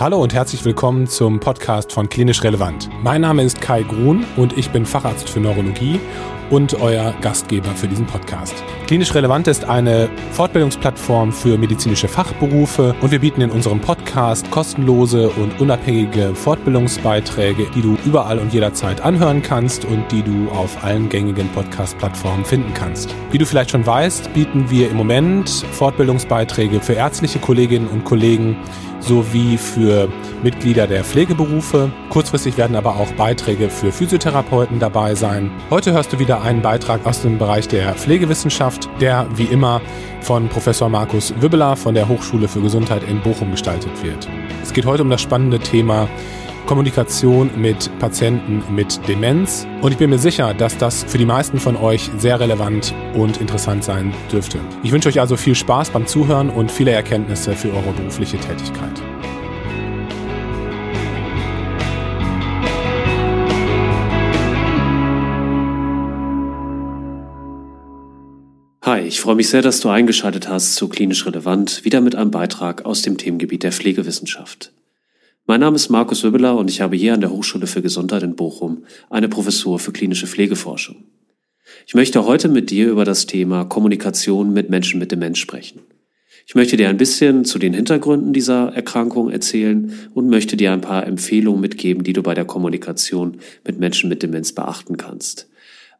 Hallo und herzlich willkommen zum Podcast von Klinisch Relevant. Mein Name ist Kai Grun und ich bin Facharzt für Neurologie und euer Gastgeber für diesen Podcast. Klinisch Relevant ist eine Fortbildungsplattform für medizinische Fachberufe und wir bieten in unserem Podcast kostenlose und unabhängige Fortbildungsbeiträge, die du überall und jederzeit anhören kannst und die du auf allen gängigen Podcast-Plattformen finden kannst. Wie du vielleicht schon weißt, bieten wir im Moment Fortbildungsbeiträge für ärztliche Kolleginnen und Kollegen sowie für Mitglieder der Pflegeberufe. Kurzfristig werden aber auch Beiträge für Physiotherapeuten dabei sein. Heute hörst du wieder einen Beitrag aus dem Bereich der Pflegewissenschaft, der wie immer von Professor Markus Wibbeler von der Hochschule für Gesundheit in Bochum gestaltet wird. Es geht heute um das spannende Thema Kommunikation mit Patienten mit Demenz. Und ich bin mir sicher, dass das für die meisten von euch sehr relevant und interessant sein dürfte. Ich wünsche euch also viel Spaß beim Zuhören und viele Erkenntnisse für eure berufliche Tätigkeit. Hi, ich freue mich sehr, dass du eingeschaltet hast zu Klinisch Relevant, wieder mit einem Beitrag aus dem Themengebiet der Pflegewissenschaft. Mein Name ist Markus Wibbeler und ich habe hier an der Hochschule für Gesundheit in Bochum eine Professur für klinische Pflegeforschung. Ich möchte heute mit dir über das Thema Kommunikation mit Menschen mit Demenz sprechen. Ich möchte dir ein bisschen zu den Hintergründen dieser Erkrankung erzählen und möchte dir ein paar Empfehlungen mitgeben, die du bei der Kommunikation mit Menschen mit Demenz beachten kannst.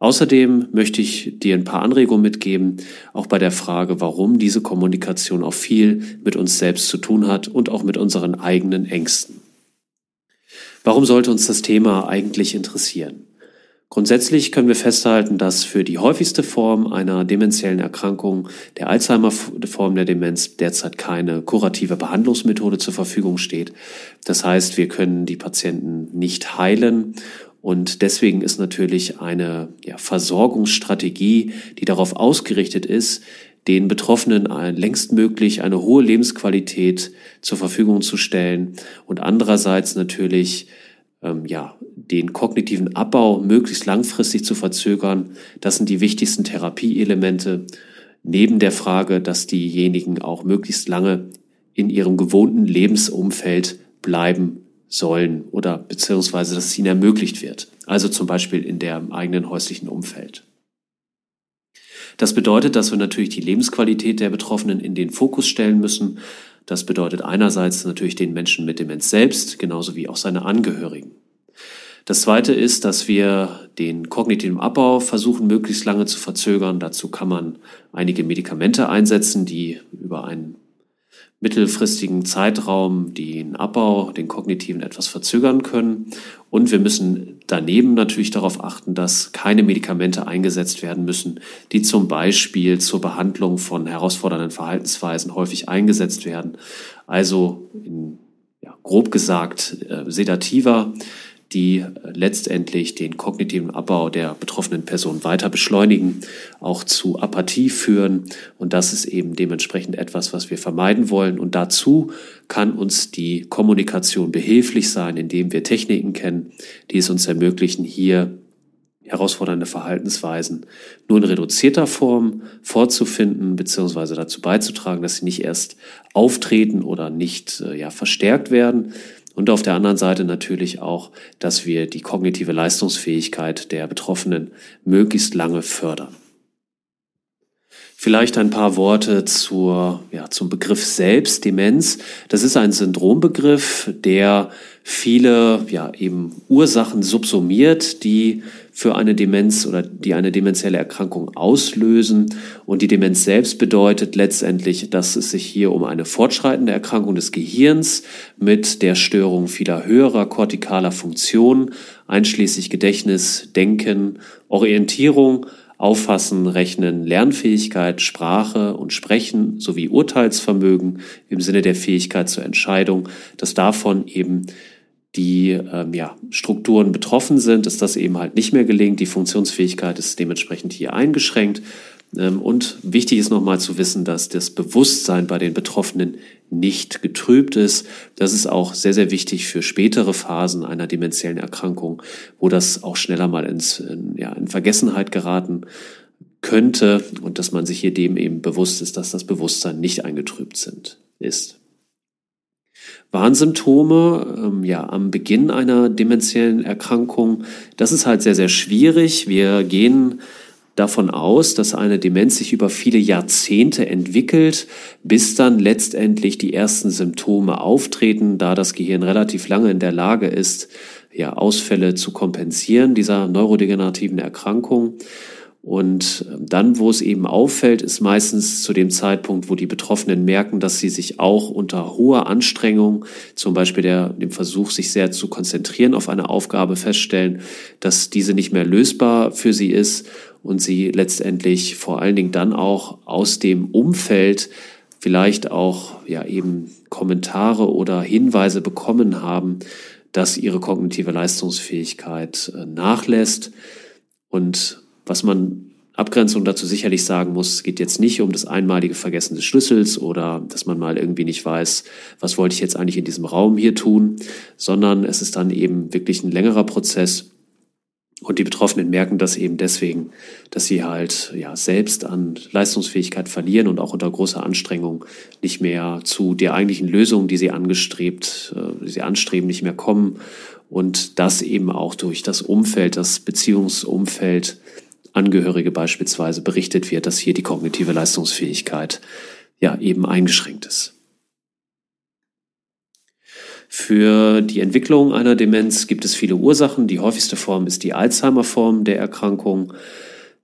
Außerdem möchte ich dir ein paar Anregungen mitgeben, auch bei der Frage, warum diese Kommunikation auch viel mit uns selbst zu tun hat und auch mit unseren eigenen Ängsten. Warum sollte uns das Thema eigentlich interessieren? Grundsätzlich können wir festhalten, dass für die häufigste Form einer dementiellen Erkrankung, der Alzheimer-Form der Demenz, derzeit keine kurative Behandlungsmethode zur Verfügung steht. Das heißt, wir können die Patienten nicht heilen und deswegen ist natürlich eine ja, Versorgungsstrategie, die darauf ausgerichtet ist, den Betroffenen längstmöglich eine hohe Lebensqualität zur Verfügung zu stellen und andererseits natürlich ähm, ja, den kognitiven Abbau möglichst langfristig zu verzögern. Das sind die wichtigsten Therapieelemente, neben der Frage, dass diejenigen auch möglichst lange in ihrem gewohnten Lebensumfeld bleiben sollen oder beziehungsweise dass es ihnen ermöglicht wird. Also zum Beispiel in der eigenen häuslichen Umfeld. Das bedeutet, dass wir natürlich die Lebensqualität der Betroffenen in den Fokus stellen müssen. Das bedeutet einerseits natürlich den Menschen mit Demenz selbst, genauso wie auch seine Angehörigen. Das zweite ist, dass wir den kognitiven Abbau versuchen, möglichst lange zu verzögern. Dazu kann man einige Medikamente einsetzen, die über einen mittelfristigen Zeitraum den Abbau, den kognitiven etwas verzögern können. Und wir müssen daneben natürlich darauf achten, dass keine Medikamente eingesetzt werden müssen, die zum Beispiel zur Behandlung von herausfordernden Verhaltensweisen häufig eingesetzt werden. Also in, ja, grob gesagt äh, sedativer die letztendlich den kognitiven Abbau der betroffenen Person weiter beschleunigen, auch zu Apathie führen. Und das ist eben dementsprechend etwas, was wir vermeiden wollen. Und dazu kann uns die Kommunikation behilflich sein, indem wir Techniken kennen, die es uns ermöglichen, hier herausfordernde Verhaltensweisen nur in reduzierter Form vorzufinden, beziehungsweise dazu beizutragen, dass sie nicht erst auftreten oder nicht äh, ja, verstärkt werden, und auf der anderen Seite natürlich auch, dass wir die kognitive Leistungsfähigkeit der Betroffenen möglichst lange fördern. Vielleicht ein paar Worte zur, ja, zum Begriff selbst, Demenz. Das ist ein Syndrombegriff, der viele ja, eben Ursachen subsumiert, die für eine Demenz oder die eine demenzielle Erkrankung auslösen. Und die Demenz selbst bedeutet letztendlich, dass es sich hier um eine fortschreitende Erkrankung des Gehirns mit der Störung vieler höherer kortikaler Funktionen, einschließlich Gedächtnis, Denken, Orientierung, Auffassen, Rechnen, Lernfähigkeit, Sprache und Sprechen sowie Urteilsvermögen im Sinne der Fähigkeit zur Entscheidung, dass davon eben die ähm, ja, Strukturen betroffen sind, dass das eben halt nicht mehr gelingt. Die Funktionsfähigkeit ist dementsprechend hier eingeschränkt. Ähm, und wichtig ist nochmal zu wissen, dass das Bewusstsein bei den Betroffenen nicht getrübt ist. Das ist auch sehr, sehr wichtig für spätere Phasen einer demenziellen Erkrankung, wo das auch schneller mal ins, in, ja, in Vergessenheit geraten könnte und dass man sich hier dem eben bewusst ist, dass das Bewusstsein nicht eingetrübt sind, ist. Warnsymptome, ähm, ja, am Beginn einer dementiellen Erkrankung, das ist halt sehr, sehr schwierig. Wir gehen davon aus, dass eine Demenz sich über viele Jahrzehnte entwickelt, bis dann letztendlich die ersten Symptome auftreten, da das Gehirn relativ lange in der Lage ist, ja, Ausfälle zu kompensieren dieser neurodegenerativen Erkrankung. Und dann, wo es eben auffällt, ist meistens zu dem Zeitpunkt, wo die Betroffenen merken, dass sie sich auch unter hoher Anstrengung, zum Beispiel der, dem Versuch, sich sehr zu konzentrieren auf eine Aufgabe, feststellen, dass diese nicht mehr lösbar für sie ist und sie letztendlich vor allen Dingen dann auch aus dem Umfeld vielleicht auch ja eben Kommentare oder Hinweise bekommen haben, dass ihre kognitive Leistungsfähigkeit äh, nachlässt. Und was man Abgrenzung dazu sicherlich sagen muss, geht jetzt nicht um das einmalige Vergessen des Schlüssels oder dass man mal irgendwie nicht weiß, was wollte ich jetzt eigentlich in diesem Raum hier tun, sondern es ist dann eben wirklich ein längerer Prozess. Und die Betroffenen merken das eben deswegen, dass sie halt ja selbst an Leistungsfähigkeit verlieren und auch unter großer Anstrengung nicht mehr zu der eigentlichen Lösung, die sie angestrebt, äh, die sie anstreben, nicht mehr kommen. Und das eben auch durch das Umfeld, das Beziehungsumfeld Angehörige beispielsweise berichtet wird, dass hier die kognitive Leistungsfähigkeit ja eben eingeschränkt ist. Für die Entwicklung einer Demenz gibt es viele Ursachen. Die häufigste Form ist die Alzheimer-Form der Erkrankung.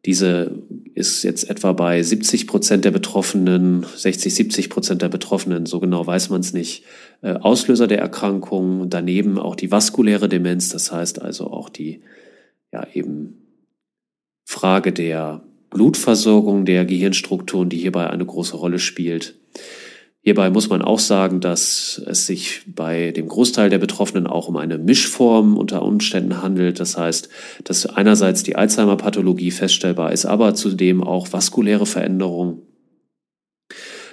Diese ist jetzt etwa bei 70 Prozent der Betroffenen, 60, 70 Prozent der Betroffenen, so genau weiß man es nicht, äh, Auslöser der Erkrankung. Daneben auch die vaskuläre Demenz, das heißt also auch die ja eben Frage der Blutversorgung der Gehirnstrukturen, die hierbei eine große Rolle spielt. Hierbei muss man auch sagen, dass es sich bei dem Großteil der Betroffenen auch um eine Mischform unter Umständen handelt. Das heißt, dass einerseits die Alzheimer-Pathologie feststellbar ist, aber zudem auch vaskuläre Veränderungen.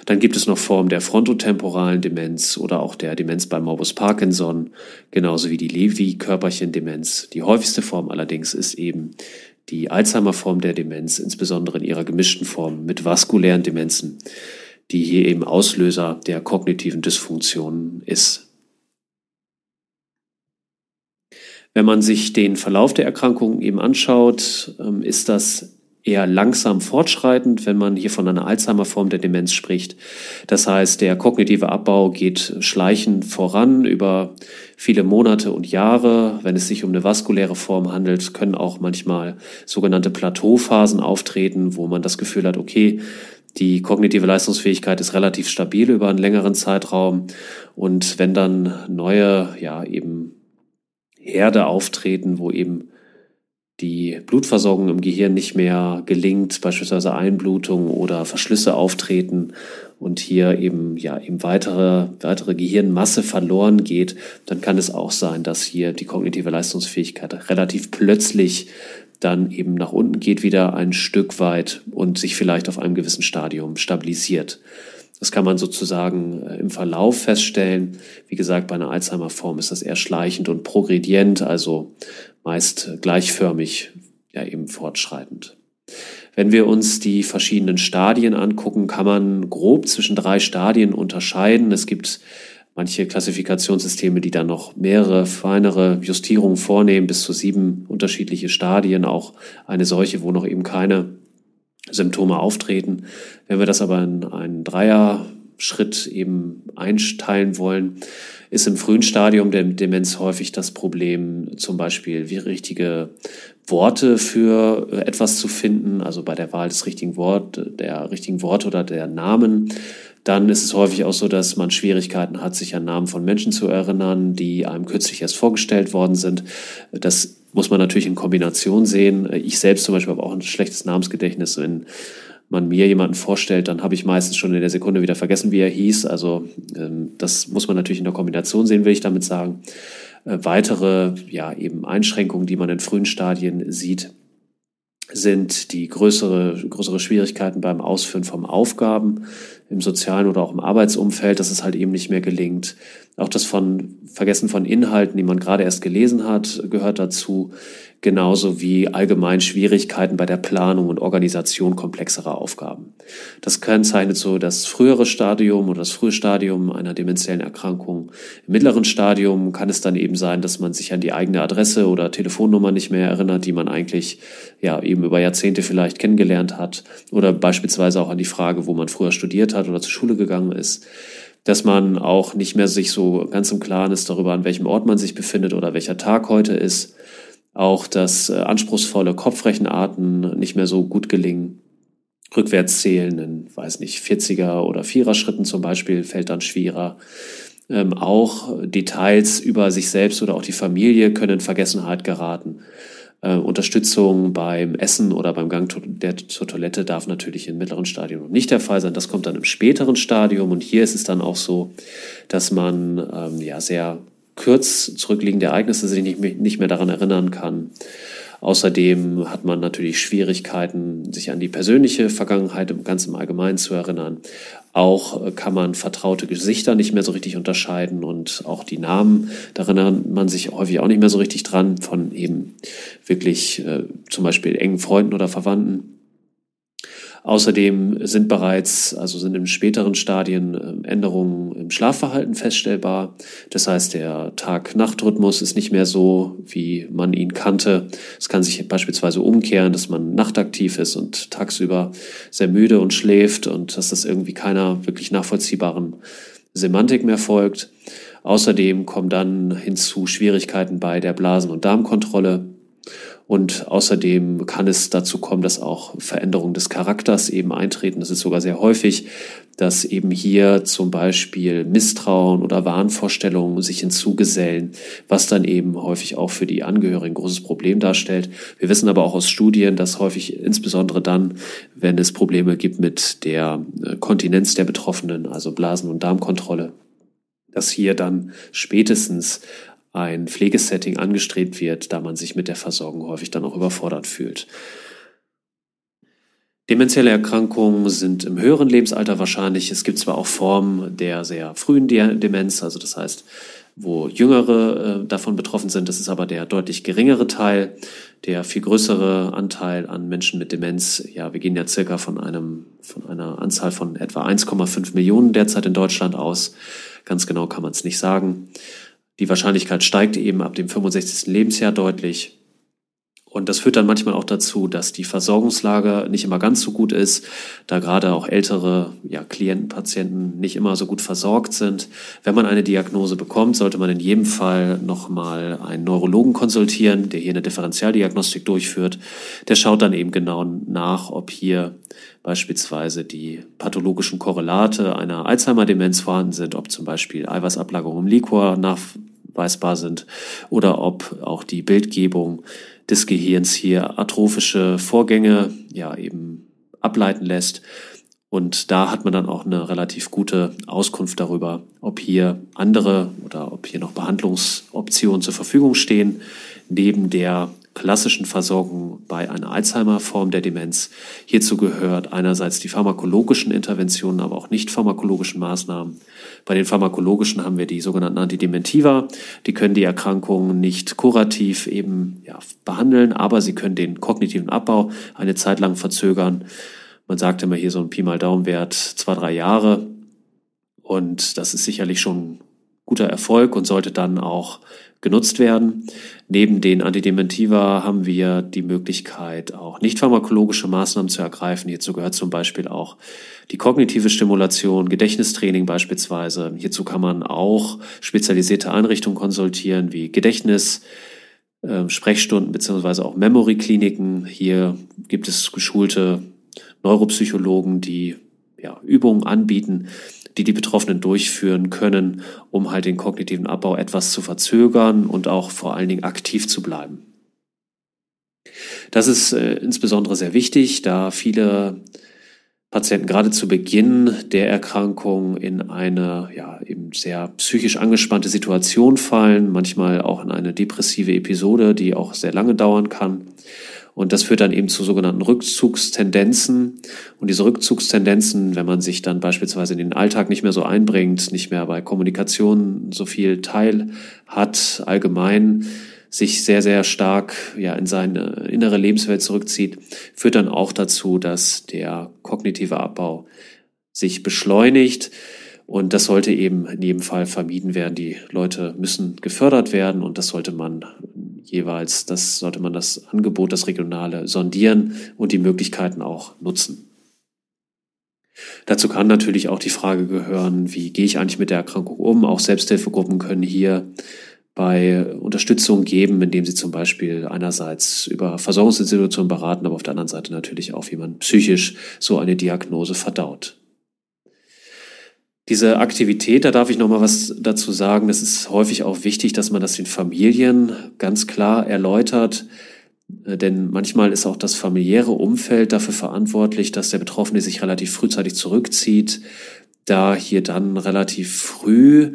Dann gibt es noch Formen der frontotemporalen Demenz oder auch der Demenz bei Morbus Parkinson, genauso wie die Lewy-Körperchen-Demenz. Die häufigste Form allerdings ist eben die Alzheimer-Form der Demenz, insbesondere in ihrer gemischten Form mit vaskulären Demenzen, die hier eben Auslöser der kognitiven Dysfunktion ist. Wenn man sich den Verlauf der Erkrankung eben anschaut, ähm, ist das eher langsam fortschreitend, wenn man hier von einer Alzheimer-Form der Demenz spricht. Das heißt, der kognitive Abbau geht schleichend voran über viele Monate und Jahre. Wenn es sich um eine vaskuläre Form handelt, können auch manchmal sogenannte Plateauphasen auftreten, wo man das Gefühl hat, okay, die kognitive Leistungsfähigkeit ist relativ stabil über einen längeren Zeitraum. Und wenn dann neue, ja, eben Herde auftreten, wo eben die Blutversorgung im Gehirn nicht mehr gelingt, beispielsweise Einblutung oder Verschlüsse auftreten und hier eben ja eben weitere weitere Gehirnmasse verloren geht, dann kann es auch sein, dass hier die kognitive Leistungsfähigkeit relativ plötzlich dann eben nach unten geht wieder ein Stück weit und sich vielleicht auf einem gewissen Stadium stabilisiert. Das kann man sozusagen äh, im Verlauf feststellen. Wie gesagt, bei einer Alzheimer-Form ist das eher schleichend und progredient, also meist gleichförmig, ja eben fortschreitend. Wenn wir uns die verschiedenen Stadien angucken, kann man grob zwischen drei Stadien unterscheiden. Es gibt manche Klassifikationssysteme, die dann noch mehrere feinere Justierungen vornehmen, bis zu sieben unterschiedliche Stadien, auch eine solche, wo noch eben keine Symptome auftreten. Wenn wir das aber in einen Dreier-Schritt eben einteilen wollen, ist im frühen Stadium der Demenz häufig das Problem, zum Beispiel wie richtige Worte für etwas zu finden, also bei der Wahl des richtigen Wort, der richtigen Worte oder der Namen. Dann ist es häufig auch so, dass man Schwierigkeiten hat, sich an Namen von Menschen zu erinnern, die einem kürzlich erst vorgestellt worden sind. Das muss man natürlich in Kombination sehen. Ich selbst zum Beispiel habe auch ein schlechtes Namensgedächtnis. Wenn man mir jemanden vorstellt, dann habe ich meistens schon in der Sekunde wieder vergessen, wie er hieß. Also ähm, das muss man natürlich in der Kombination sehen, will ich damit sagen. Äh, weitere, ja, eben Einschränkungen, die man in frühen Stadien sieht, sind die größere, größere Schwierigkeiten beim Ausführen von Aufgaben im sozialen oder auch im Arbeitsumfeld, dass es halt eben nicht mehr gelingt. Auch das von Vergessen von Inhalten, die man gerade erst gelesen hat, gehört dazu genauso wie allgemein Schwierigkeiten bei der Planung und Organisation komplexerer Aufgaben. Das kennzeichnet so das frühere Stadium oder das frühe Stadium einer demenziellen Erkrankung. Im mittleren Stadium kann es dann eben sein, dass man sich an die eigene Adresse oder Telefonnummer nicht mehr erinnert, die man eigentlich ja eben über Jahrzehnte vielleicht kennengelernt hat oder beispielsweise auch an die Frage, wo man früher studiert hat oder zur Schule gegangen ist dass man auch nicht mehr sich so ganz im Klaren ist darüber, an welchem Ort man sich befindet oder welcher Tag heute ist auch, dass äh, anspruchsvolle Kopfrechenarten nicht mehr so gut gelingen. Rückwärts zählen in, weiß nicht, 40er oder 4er Schritten zum Beispiel fällt dann schwerer. Ähm, auch Details über sich selbst oder auch die Familie können in Vergessenheit geraten. Äh, Unterstützung beim Essen oder beim Gang to der, zur Toilette darf natürlich im mittleren Stadium nicht der Fall sein. Das kommt dann im späteren Stadium und hier ist es dann auch so, dass man ähm, ja sehr kurz zurückliegende Ereignisse sich nicht, nicht mehr daran erinnern kann. Außerdem hat man natürlich Schwierigkeiten, sich an die persönliche Vergangenheit im ganz im Allgemeinen zu erinnern. Auch kann man vertraute Gesichter nicht mehr so richtig unterscheiden und auch die Namen, da erinnert man sich häufig auch nicht mehr so richtig dran von eben wirklich äh, zum Beispiel engen Freunden oder Verwandten. Außerdem sind bereits, also sind in späteren Stadien ähm, Änderungen im Schlafverhalten feststellbar. Das heißt, der Tag-Nacht-Rhythmus ist nicht mehr so, wie man ihn kannte. Es kann sich beispielsweise umkehren, dass man nachtaktiv ist und tagsüber sehr müde und schläft und dass das irgendwie keiner wirklich nachvollziehbaren Semantik mehr folgt. Außerdem kommen dann hinzu Schwierigkeiten bei der Blasen- und Darmkontrolle. Und außerdem kann es dazu kommen, dass auch Veränderungen des Charakters eben eintreten. Das ist sogar sehr häufig, dass eben hier zum Beispiel Misstrauen oder Wahnvorstellungen sich hinzugesellen, was dann eben häufig auch für die Angehörigen ein großes Problem darstellt. Wir wissen aber auch aus Studien, dass häufig insbesondere dann, wenn es Probleme gibt mit der äh, Kontinenz der Betroffenen, also Blasen- und Darmkontrolle, dass hier dann spätestens ein Pflegesetting angestrebt wird, da man sich mit der Versorgung häufig dann auch überfordert fühlt. Demenzielle Erkrankungen sind im höheren Lebensalter wahrscheinlich. Es gibt zwar auch Formen der sehr frühen Demenz, also das heißt, wo Jüngere äh, davon betroffen sind. Das ist aber der deutlich geringere Teil. Der viel größere Anteil an Menschen mit Demenz, ja, wir gehen ja circa von einem, von einer Anzahl von etwa 1,5 Millionen derzeit in Deutschland aus. Ganz genau kann man es nicht sagen. Die Wahrscheinlichkeit steigt eben ab dem 65. Lebensjahr deutlich. Und das führt dann manchmal auch dazu, dass die Versorgungslage nicht immer ganz so gut ist, da gerade auch ältere ja, Klienten, Patienten nicht immer so gut versorgt sind. Wenn man eine Diagnose bekommt, sollte man in jedem Fall nochmal einen Neurologen konsultieren, der hier eine Differentialdiagnostik durchführt. Der schaut dann eben genau nach, ob hier beispielsweise die pathologischen Korrelate einer Alzheimer-Demenz vorhanden sind, ob zum Beispiel Eiweißablagerungen im Liquor nachweisbar sind oder ob auch die Bildgebung des Gehirns hier atrophische Vorgänge ja eben ableiten lässt. Und da hat man dann auch eine relativ gute Auskunft darüber, ob hier andere oder ob hier noch Behandlungsoptionen zur Verfügung stehen, neben der klassischen Versorgung bei einer Alzheimer-Form der Demenz. Hierzu gehört einerseits die pharmakologischen Interventionen, aber auch nicht pharmakologischen Maßnahmen. Bei den pharmakologischen haben wir die sogenannten Antidementiva. Die können die Erkrankung nicht kurativ eben ja, behandeln, aber sie können den kognitiven Abbau eine Zeit lang verzögern. Man sagt immer hier so ein Pi mal Daumenwert zwei, drei Jahre. Und das ist sicherlich schon guter Erfolg und sollte dann auch genutzt werden. Neben den Antidementiva haben wir die Möglichkeit, auch nicht pharmakologische Maßnahmen zu ergreifen. Hierzu gehört zum Beispiel auch die kognitive Stimulation, Gedächtnistraining beispielsweise. Hierzu kann man auch spezialisierte Einrichtungen konsultieren, wie Gedächtnis, äh, Sprechstunden beziehungsweise auch Memory-Kliniken. Hier gibt es geschulte Neuropsychologen, die ja, Übungen anbieten, die die Betroffenen durchführen können, um halt den kognitiven Abbau etwas zu verzögern und auch vor allen Dingen aktiv zu bleiben. Das ist äh, insbesondere sehr wichtig, da viele Patienten gerade zu Beginn der Erkrankung in eine ja, eben sehr psychisch angespannte Situation fallen, manchmal auch in eine depressive Episode, die auch sehr lange dauern kann. Und das führt dann eben zu sogenannten Rückzugstendenzen. Und diese Rückzugstendenzen, wenn man sich dann beispielsweise in den Alltag nicht mehr so einbringt, nicht mehr bei Kommunikation so viel Teil hat, allgemein sich sehr, sehr stark ja, in seine innere Lebenswelt zurückzieht, führt dann auch dazu, dass der kognitive Abbau sich beschleunigt. Und das sollte eben in jedem Fall vermieden werden. Die Leute müssen gefördert werden und das sollte man jeweils, das sollte man das Angebot, das Regionale sondieren und die Möglichkeiten auch nutzen. Dazu kann natürlich auch die Frage gehören, wie gehe ich eigentlich mit der Erkrankung um? Auch Selbsthilfegruppen können hier bei Unterstützung geben, indem sie zum Beispiel einerseits über Versorgungsinstitutionen beraten, aber auf der anderen Seite natürlich auch, wie man psychisch so eine Diagnose verdaut. Diese Aktivität, da darf ich noch mal was dazu sagen. Es ist häufig auch wichtig, dass man das den Familien ganz klar erläutert. Äh, denn manchmal ist auch das familiäre Umfeld dafür verantwortlich, dass der Betroffene sich relativ frühzeitig zurückzieht, da hier dann relativ früh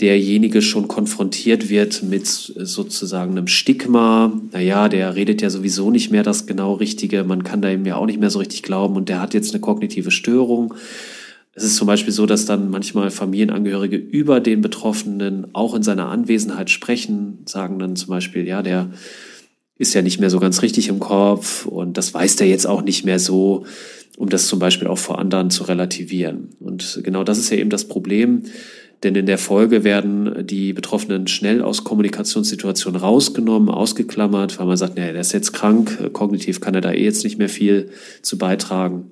derjenige schon konfrontiert wird mit sozusagen einem Stigma. Naja, der redet ja sowieso nicht mehr das genau Richtige, man kann da ihm ja auch nicht mehr so richtig glauben und der hat jetzt eine kognitive Störung. Es ist zum Beispiel so, dass dann manchmal Familienangehörige über den Betroffenen auch in seiner Anwesenheit sprechen, sagen dann zum Beispiel, ja, der ist ja nicht mehr so ganz richtig im Kopf und das weiß der jetzt auch nicht mehr so, um das zum Beispiel auch vor anderen zu relativieren. Und genau das ist ja eben das Problem, denn in der Folge werden die Betroffenen schnell aus Kommunikationssituationen rausgenommen, ausgeklammert, weil man sagt, naja, der ist jetzt krank, kognitiv kann er da eh jetzt nicht mehr viel zu beitragen.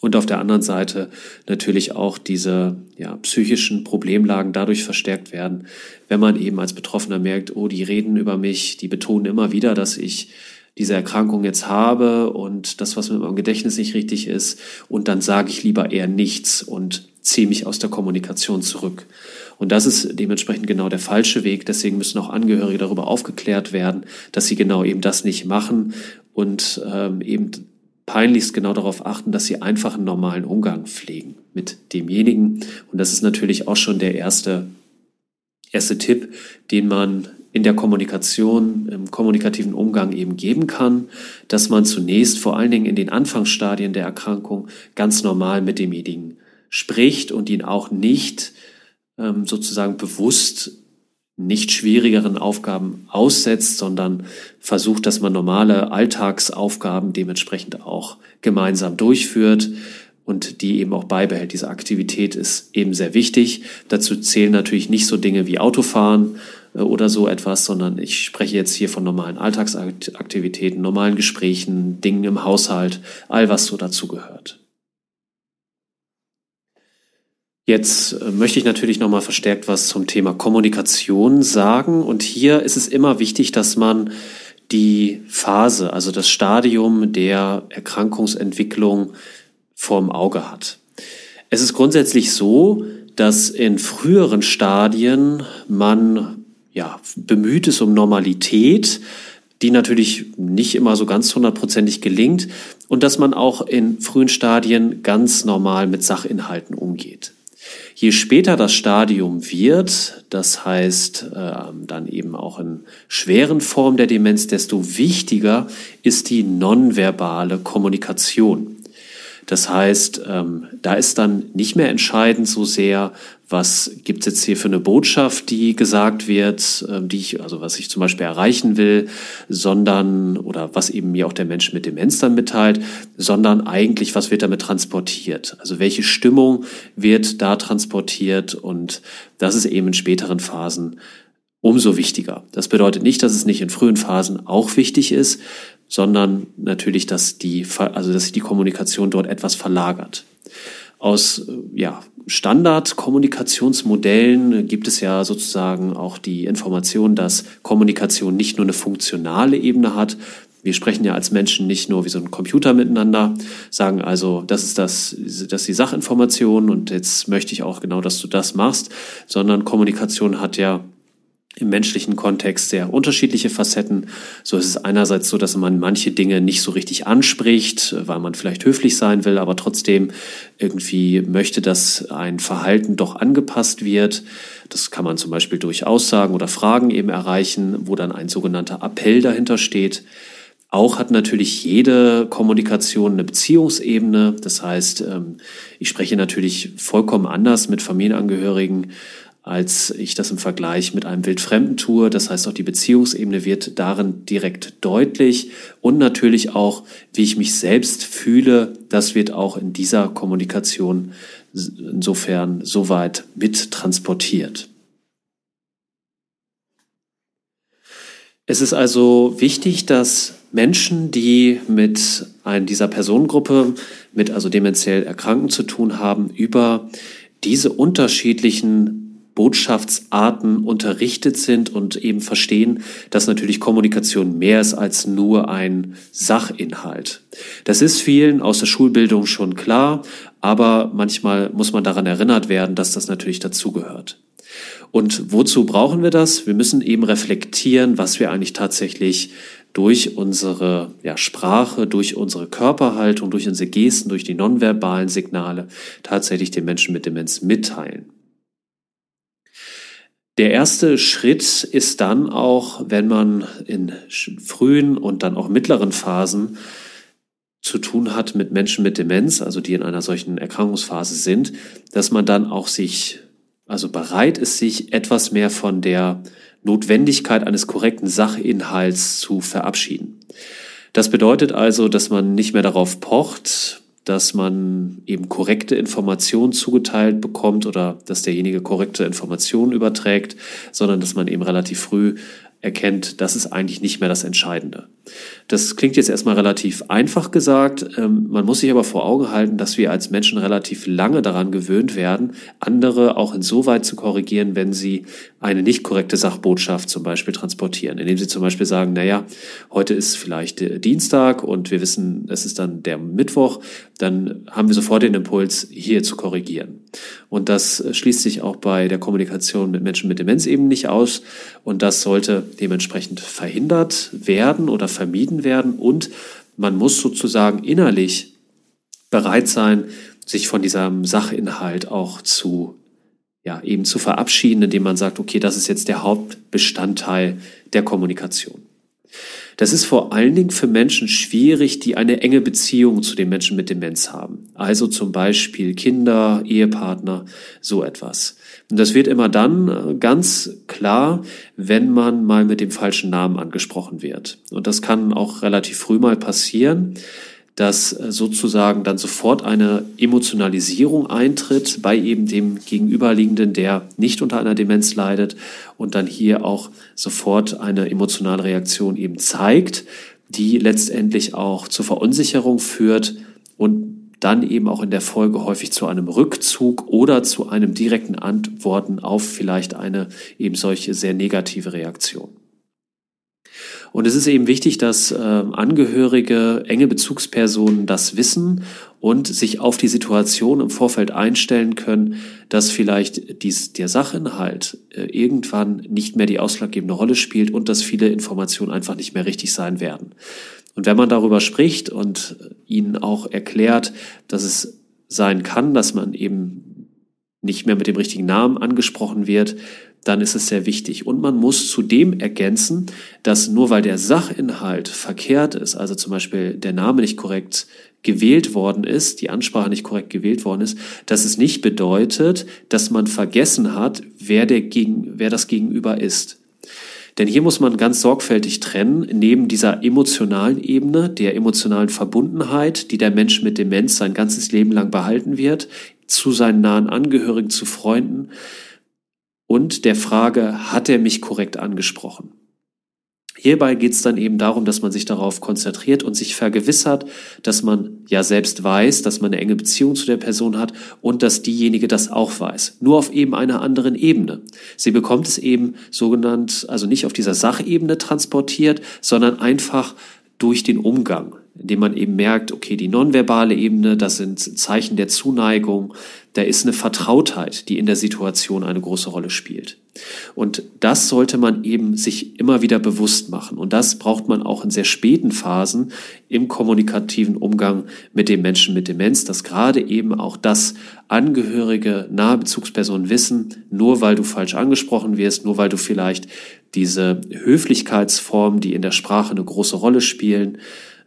Und auf der anderen Seite natürlich auch diese ja, psychischen Problemlagen dadurch verstärkt werden, wenn man eben als Betroffener merkt, oh, die reden über mich, die betonen immer wieder, dass ich diese Erkrankung jetzt habe und das, was mit meinem Gedächtnis nicht richtig ist. Und dann sage ich lieber eher nichts und ziehe mich aus der Kommunikation zurück. Und das ist dementsprechend genau der falsche Weg. Deswegen müssen auch Angehörige darüber aufgeklärt werden, dass sie genau eben das nicht machen und ähm, eben peinlichst genau darauf achten, dass sie einfach einen normalen Umgang pflegen mit demjenigen. Und das ist natürlich auch schon der erste, erste Tipp, den man in der Kommunikation, im kommunikativen Umgang eben geben kann, dass man zunächst vor allen Dingen in den Anfangsstadien der Erkrankung ganz normal mit demjenigen spricht und ihn auch nicht ähm, sozusagen bewusst nicht schwierigeren Aufgaben aussetzt, sondern versucht, dass man normale Alltagsaufgaben dementsprechend auch gemeinsam durchführt und die eben auch beibehält. Diese Aktivität ist eben sehr wichtig. Dazu zählen natürlich nicht so Dinge wie Autofahren äh, oder so etwas, sondern ich spreche jetzt hier von normalen Alltagsaktivitäten, normalen Gesprächen, Dingen im Haushalt, all was so dazu gehört. Jetzt äh, möchte ich natürlich nochmal verstärkt was zum Thema Kommunikation sagen. Und hier ist es immer wichtig, dass man die Phase, also das Stadium der Erkrankungsentwicklung vorm Auge hat. Es ist grundsätzlich so, dass in früheren Stadien man ja, bemüht ist um Normalität, die natürlich nicht immer so ganz hundertprozentig gelingt und dass man auch in frühen Stadien ganz normal mit Sachinhalten umgeht. Je später das Stadium wird, das heißt äh, dann eben auch in schweren Formen der Demenz, desto wichtiger ist die nonverbale Kommunikation. Das heißt, ähm, da ist dann nicht mehr entscheidend so sehr, was gibt es jetzt hier für eine Botschaft, die gesagt wird, ähm, die ich, also was ich zum Beispiel erreichen will, sondern, oder was eben mir auch der Mensch mit Demenz dann mitteilt, sondern eigentlich, was wird damit transportiert? Also welche Stimmung wird da transportiert? Und das ist eben in späteren Phasen umso wichtiger. Das bedeutet nicht, dass es nicht in frühen Phasen auch wichtig ist, sondern natürlich, dass die, also dass sich die Kommunikation dort etwas verlagert. Aus ja, Standard-Kommunikationsmodellen gibt es ja sozusagen auch die Information, dass Kommunikation nicht nur eine funktionale Ebene hat. Wir sprechen ja als Menschen nicht nur wie so ein Computer miteinander, sagen also, das ist das, das ist die Sachinformation und jetzt möchte ich auch genau, dass du das machst, sondern Kommunikation hat ja im menschlichen Kontext sehr unterschiedliche Facetten. So ist es einerseits so, dass man manche Dinge nicht so richtig anspricht, weil man vielleicht höflich sein will, aber trotzdem irgendwie möchte, dass ein Verhalten doch angepasst wird. Das kann man zum Beispiel durch Aussagen oder Fragen eben erreichen, wo dann ein sogenannter Appell dahinter steht. Auch hat natürlich jede Kommunikation eine Beziehungsebene. Das heißt, ähm, ich spreche natürlich vollkommen anders mit Familienangehörigen als ich das im Vergleich mit einem Wildfremden tue. Das heißt, auch die Beziehungsebene wird darin direkt deutlich und natürlich auch, wie ich mich selbst fühle, das wird auch in dieser Kommunikation insofern soweit mit transportiert. Es ist also wichtig, dass Menschen, die mit einer dieser Personengruppe, mit also dementiell Erkrankten zu tun haben, über diese unterschiedlichen Botschaftsarten unterrichtet sind und eben verstehen, dass natürlich Kommunikation mehr ist als nur ein Sachinhalt. Das ist vielen aus der Schulbildung schon klar, aber manchmal muss man daran erinnert werden, dass das natürlich dazugehört. Und wozu brauchen wir das? Wir müssen eben reflektieren, was wir eigentlich tatsächlich durch unsere ja, Sprache, durch unsere Körperhaltung, durch unsere Gesten, durch die nonverbalen Signale tatsächlich den Menschen mit Demenz mitteilen. Der erste Schritt ist dann auch, wenn man in frühen und dann auch mittleren Phasen zu tun hat mit Menschen mit Demenz, also die in einer solchen Erkrankungsphase sind, dass man dann auch sich, also bereit ist, sich etwas mehr von der Notwendigkeit eines korrekten Sachinhalts zu verabschieden. Das bedeutet also, dass man nicht mehr darauf pocht, dass man eben korrekte Informationen zugeteilt bekommt oder dass derjenige korrekte Informationen überträgt, sondern dass man eben relativ früh erkennt, das ist eigentlich nicht mehr das Entscheidende. Das klingt jetzt erstmal relativ einfach gesagt. Ähm, man muss sich aber vor Augen halten, dass wir als Menschen relativ lange daran gewöhnt werden, andere auch insoweit zu korrigieren, wenn sie eine nicht korrekte Sachbotschaft zum Beispiel transportieren. Indem sie zum Beispiel sagen, naja, heute ist vielleicht Dienstag und wir wissen, es ist dann der Mittwoch, dann haben wir sofort den Impuls, hier zu korrigieren. Und das schließt sich auch bei der Kommunikation mit Menschen mit Demenz eben nicht aus. Und das sollte dementsprechend verhindert werden oder vermieden werden. Und man muss sozusagen innerlich bereit sein, sich von diesem Sachinhalt auch zu, ja, eben zu verabschieden, indem man sagt, okay, das ist jetzt der Hauptbestandteil der Kommunikation. Das ist vor allen Dingen für Menschen schwierig, die eine enge Beziehung zu den Menschen mit Demenz haben. Also zum Beispiel Kinder, Ehepartner, so etwas. Und das wird immer dann äh, ganz klar, wenn man mal mit dem falschen Namen angesprochen wird. Und das kann auch relativ früh mal passieren dass sozusagen dann sofort eine Emotionalisierung eintritt bei eben dem Gegenüberliegenden, der nicht unter einer Demenz leidet und dann hier auch sofort eine emotionale Reaktion eben zeigt, die letztendlich auch zur Verunsicherung führt und dann eben auch in der Folge häufig zu einem Rückzug oder zu einem direkten Antworten auf vielleicht eine eben solche sehr negative Reaktion. Und es ist eben wichtig, dass äh, Angehörige, enge Bezugspersonen das wissen und sich auf die Situation im Vorfeld einstellen können, dass vielleicht dies, der Sachinhalt äh, irgendwann nicht mehr die ausschlaggebende Rolle spielt und dass viele Informationen einfach nicht mehr richtig sein werden. Und wenn man darüber spricht und ihnen auch erklärt, dass es sein kann, dass man eben nicht mehr mit dem richtigen Namen angesprochen wird, dann ist es sehr wichtig. Und man muss zudem ergänzen, dass nur weil der Sachinhalt verkehrt ist, also zum Beispiel der Name nicht korrekt gewählt worden ist, die Ansprache nicht korrekt gewählt worden ist, dass es nicht bedeutet, dass man vergessen hat, wer, der gegen, wer das Gegenüber ist. Denn hier muss man ganz sorgfältig trennen, neben dieser emotionalen Ebene, der emotionalen Verbundenheit, die der Mensch mit Demenz sein ganzes Leben lang behalten wird, zu seinen nahen Angehörigen, zu Freunden, und der Frage, hat er mich korrekt angesprochen? Hierbei geht es dann eben darum, dass man sich darauf konzentriert und sich vergewissert, dass man ja selbst weiß, dass man eine enge Beziehung zu der Person hat und dass diejenige das auch weiß. Nur auf eben einer anderen Ebene. Sie bekommt es eben sogenannt, also nicht auf dieser Sachebene transportiert, sondern einfach durch den Umgang. Indem man eben merkt, okay, die nonverbale Ebene, das sind Zeichen der Zuneigung, da ist eine Vertrautheit, die in der Situation eine große Rolle spielt. Und das sollte man eben sich immer wieder bewusst machen. Und das braucht man auch in sehr späten Phasen im kommunikativen Umgang mit dem Menschen mit Demenz, dass gerade eben auch das Angehörige, nahe Bezugspersonen wissen, nur weil du falsch angesprochen wirst, nur weil du vielleicht diese Höflichkeitsformen, die in der Sprache eine große Rolle spielen,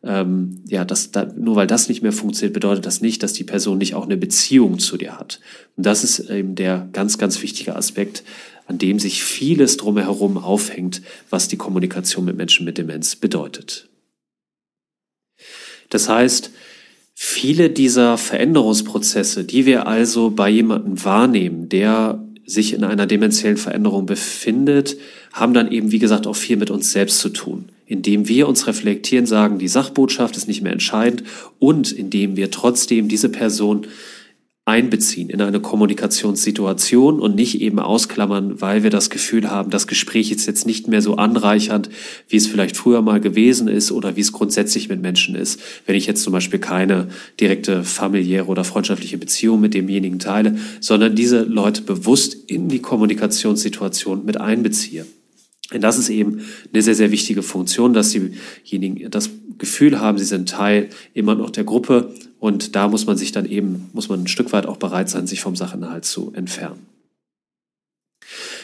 ähm, ja, das, da, nur weil das nicht mehr funktioniert, bedeutet das nicht, dass die Person nicht auch eine Beziehung zu dir hat. Und das ist eben der ganz, ganz wichtige Aspekt, an dem sich vieles drumherum aufhängt, was die Kommunikation mit Menschen mit Demenz bedeutet. Das heißt, viele dieser Veränderungsprozesse, die wir also bei jemandem wahrnehmen, der sich in einer demenziellen Veränderung befindet, haben dann eben, wie gesagt, auch viel mit uns selbst zu tun. Indem wir uns reflektieren, sagen, die Sachbotschaft ist nicht mehr entscheidend und indem wir trotzdem diese Person einbeziehen in eine Kommunikationssituation und nicht eben ausklammern, weil wir das Gefühl haben, das Gespräch ist jetzt nicht mehr so anreichernd, wie es vielleicht früher mal gewesen ist oder wie es grundsätzlich mit Menschen ist. Wenn ich jetzt zum Beispiel keine direkte familiäre oder freundschaftliche Beziehung mit demjenigen teile, sondern diese Leute bewusst in die Kommunikationssituation mit einbeziehe. Das ist eben eine sehr, sehr wichtige Funktion, dass diejenigen das Gefühl haben, sie sind Teil immer noch der Gruppe und da muss man sich dann eben, muss man ein Stück weit auch bereit sein, sich vom Sachinhalt zu entfernen.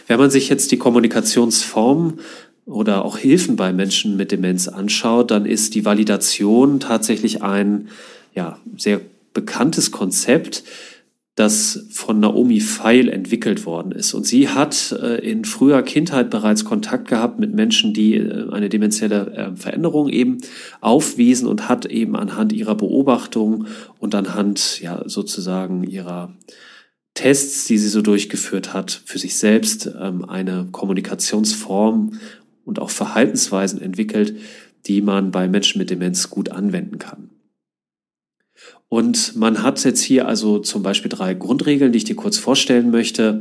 Wenn man sich jetzt die Kommunikationsform oder auch Hilfen bei Menschen mit Demenz anschaut, dann ist die Validation tatsächlich ein ja, sehr bekanntes Konzept, das von Naomi Feil entwickelt worden ist. Und sie hat äh, in früher Kindheit bereits Kontakt gehabt mit Menschen, die äh, eine demenzielle äh, Veränderung eben aufwiesen und hat eben anhand ihrer Beobachtungen und anhand ja sozusagen ihrer Tests, die sie so durchgeführt hat, für sich selbst ähm, eine Kommunikationsform und auch Verhaltensweisen entwickelt, die man bei Menschen mit Demenz gut anwenden kann. Und man hat jetzt hier also zum Beispiel drei Grundregeln, die ich dir kurz vorstellen möchte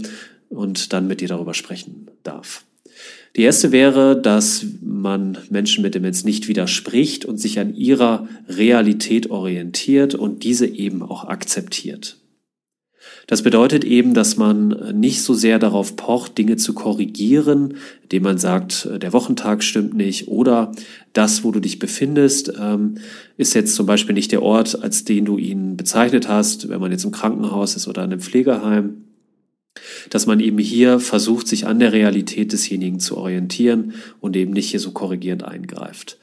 und dann mit dir darüber sprechen darf. Die erste wäre, dass man Menschen mit Demenz nicht widerspricht und sich an ihrer Realität orientiert und diese eben auch akzeptiert. Das bedeutet eben, dass man nicht so sehr darauf pocht, Dinge zu korrigieren, indem man sagt, der Wochentag stimmt nicht oder das, wo du dich befindest, ähm, ist jetzt zum Beispiel nicht der Ort, als den du ihn bezeichnet hast, wenn man jetzt im Krankenhaus ist oder in einem Pflegeheim dass man eben hier versucht, sich an der Realität desjenigen zu orientieren und eben nicht hier so korrigierend eingreift.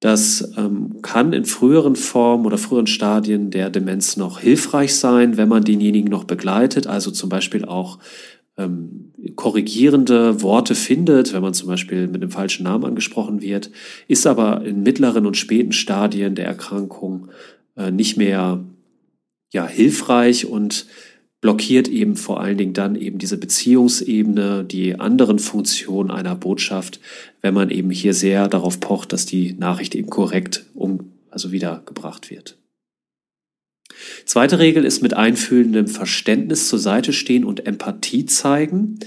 Das ähm, kann in früheren Formen oder früheren Stadien der Demenz noch hilfreich sein, wenn man denjenigen noch begleitet, also zum Beispiel auch ähm, korrigierende Worte findet, wenn man zum Beispiel mit einem falschen Namen angesprochen wird, ist aber in mittleren und späten Stadien der Erkrankung äh, nicht mehr ja, hilfreich und blockiert eben vor allen Dingen dann eben diese Beziehungsebene, die anderen Funktionen einer Botschaft, wenn man eben hier sehr darauf pocht, dass die Nachricht eben korrekt um, also wiedergebracht wird. Zweite Regel ist mit einfühlendem Verständnis zur Seite stehen und Empathie zeigen.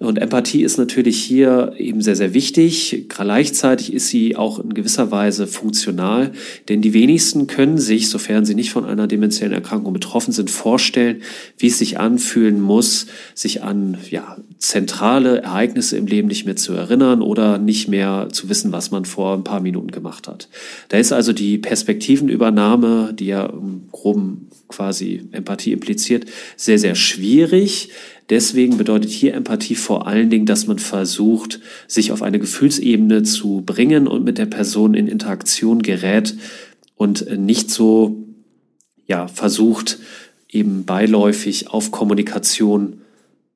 Und Empathie ist natürlich hier eben sehr, sehr wichtig. Gleichzeitig ist sie auch in gewisser Weise funktional, denn die wenigsten können sich, sofern sie nicht von einer demenziellen Erkrankung betroffen sind, vorstellen, wie es sich anfühlen muss, sich an ja, zentrale Ereignisse im Leben nicht mehr zu erinnern oder nicht mehr zu wissen, was man vor ein paar Minuten gemacht hat. Da ist also die Perspektivenübernahme, die ja im groben quasi Empathie impliziert, sehr, sehr schwierig. Deswegen bedeutet hier Empathie vor allen Dingen, dass man versucht, sich auf eine Gefühlsebene zu bringen und mit der Person in Interaktion gerät und nicht so, ja, versucht, eben beiläufig auf Kommunikation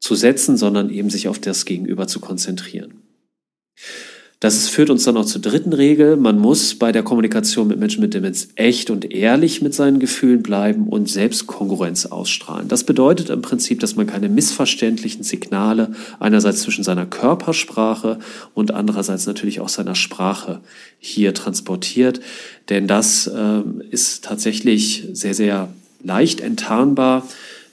zu setzen, sondern eben sich auf das Gegenüber zu konzentrieren. Das führt uns dann auch zur dritten Regel. Man muss bei der Kommunikation mit Menschen mit Demenz echt und ehrlich mit seinen Gefühlen bleiben und Selbstkongruenz ausstrahlen. Das bedeutet im Prinzip, dass man keine missverständlichen Signale einerseits zwischen seiner Körpersprache und andererseits natürlich auch seiner Sprache hier transportiert. Denn das äh, ist tatsächlich sehr, sehr leicht enttarnbar,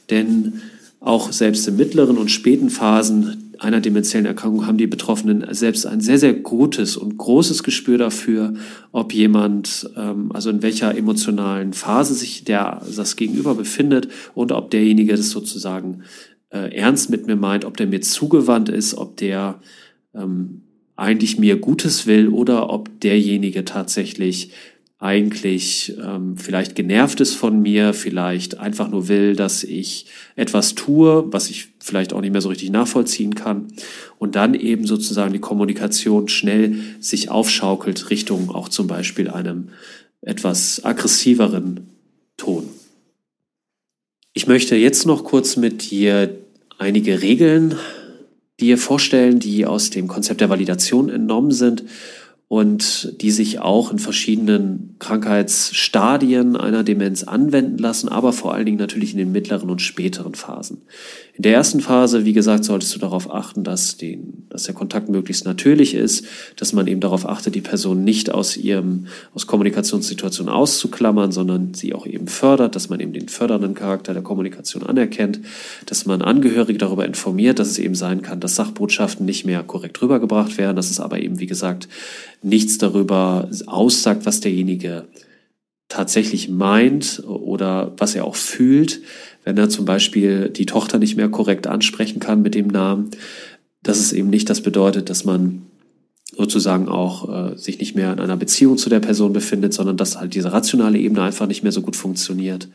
denn auch selbst in mittleren und späten Phasen einer demenziellen Erkrankung haben die Betroffenen selbst ein sehr, sehr gutes und großes Gespür dafür, ob jemand, ähm, also in welcher emotionalen Phase sich der, das Gegenüber befindet und ob derjenige das sozusagen äh, ernst mit mir meint, ob der mir zugewandt ist, ob der ähm, eigentlich mir Gutes will oder ob derjenige tatsächlich eigentlich ähm, vielleicht genervt ist von mir, vielleicht einfach nur will, dass ich etwas tue, was ich vielleicht auch nicht mehr so richtig nachvollziehen kann und dann eben sozusagen die Kommunikation schnell sich aufschaukelt Richtung auch zum Beispiel einem etwas aggressiveren Ton. Ich möchte jetzt noch kurz mit dir einige Regeln dir vorstellen, die aus dem Konzept der Validation entnommen sind und die sich auch in verschiedenen Krankheitsstadien einer Demenz anwenden lassen, aber vor allen Dingen natürlich in den mittleren und späteren Phasen. In der ersten Phase, wie gesagt, solltest du darauf achten, dass, den, dass der Kontakt möglichst natürlich ist, dass man eben darauf achtet, die Person nicht aus ihrem, aus Kommunikationssituationen auszuklammern, sondern sie auch eben fördert, dass man eben den fördernden Charakter der Kommunikation anerkennt, dass man Angehörige darüber informiert, dass es eben sein kann, dass Sachbotschaften nicht mehr korrekt rübergebracht werden, dass es aber eben, wie gesagt, nichts darüber aussagt, was derjenige tatsächlich meint oder was er auch fühlt, wenn er zum Beispiel die Tochter nicht mehr korrekt ansprechen kann mit dem Namen, dass es eben nicht das bedeutet, dass man sozusagen auch äh, sich nicht mehr in einer Beziehung zu der Person befindet, sondern dass halt diese rationale Ebene einfach nicht mehr so gut funktioniert.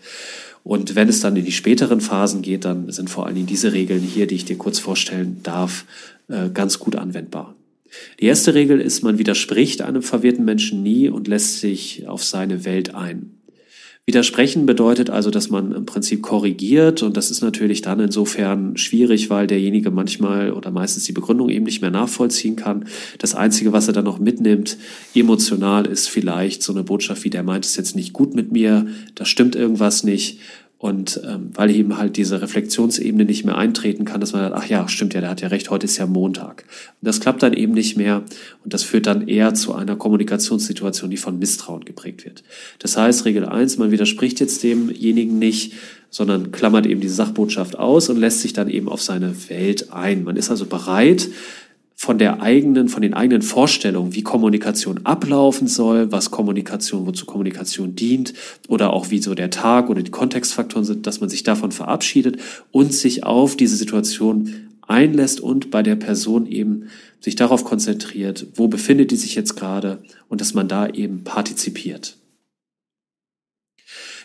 Und wenn es dann in die späteren Phasen geht, dann sind vor allen Dingen diese Regeln hier, die ich dir kurz vorstellen darf, äh, ganz gut anwendbar. Die erste Regel ist, man widerspricht einem verwirrten Menschen nie und lässt sich auf seine Welt ein. Widersprechen bedeutet also, dass man im Prinzip korrigiert und das ist natürlich dann insofern schwierig, weil derjenige manchmal oder meistens die Begründung eben nicht mehr nachvollziehen kann. Das Einzige, was er dann noch mitnimmt, emotional, ist vielleicht so eine Botschaft wie, der meint es jetzt nicht gut mit mir, da stimmt irgendwas nicht und ähm, weil eben halt diese Reflexionsebene nicht mehr eintreten kann, dass man sagt, ach ja, stimmt ja, der hat ja recht, heute ist ja Montag. Und das klappt dann eben nicht mehr und das führt dann eher zu einer Kommunikationssituation, die von Misstrauen geprägt wird. Das heißt, Regel eins: man widerspricht jetzt demjenigen nicht, sondern klammert eben diese Sachbotschaft aus und lässt sich dann eben auf seine Welt ein. Man ist also bereit, von der eigenen, von den eigenen Vorstellungen, wie Kommunikation ablaufen soll, was Kommunikation, wozu Kommunikation dient oder auch wie so der Tag oder die Kontextfaktoren sind, dass man sich davon verabschiedet und sich auf diese Situation einlässt und bei der Person eben sich darauf konzentriert, wo befindet die sich jetzt gerade und dass man da eben partizipiert.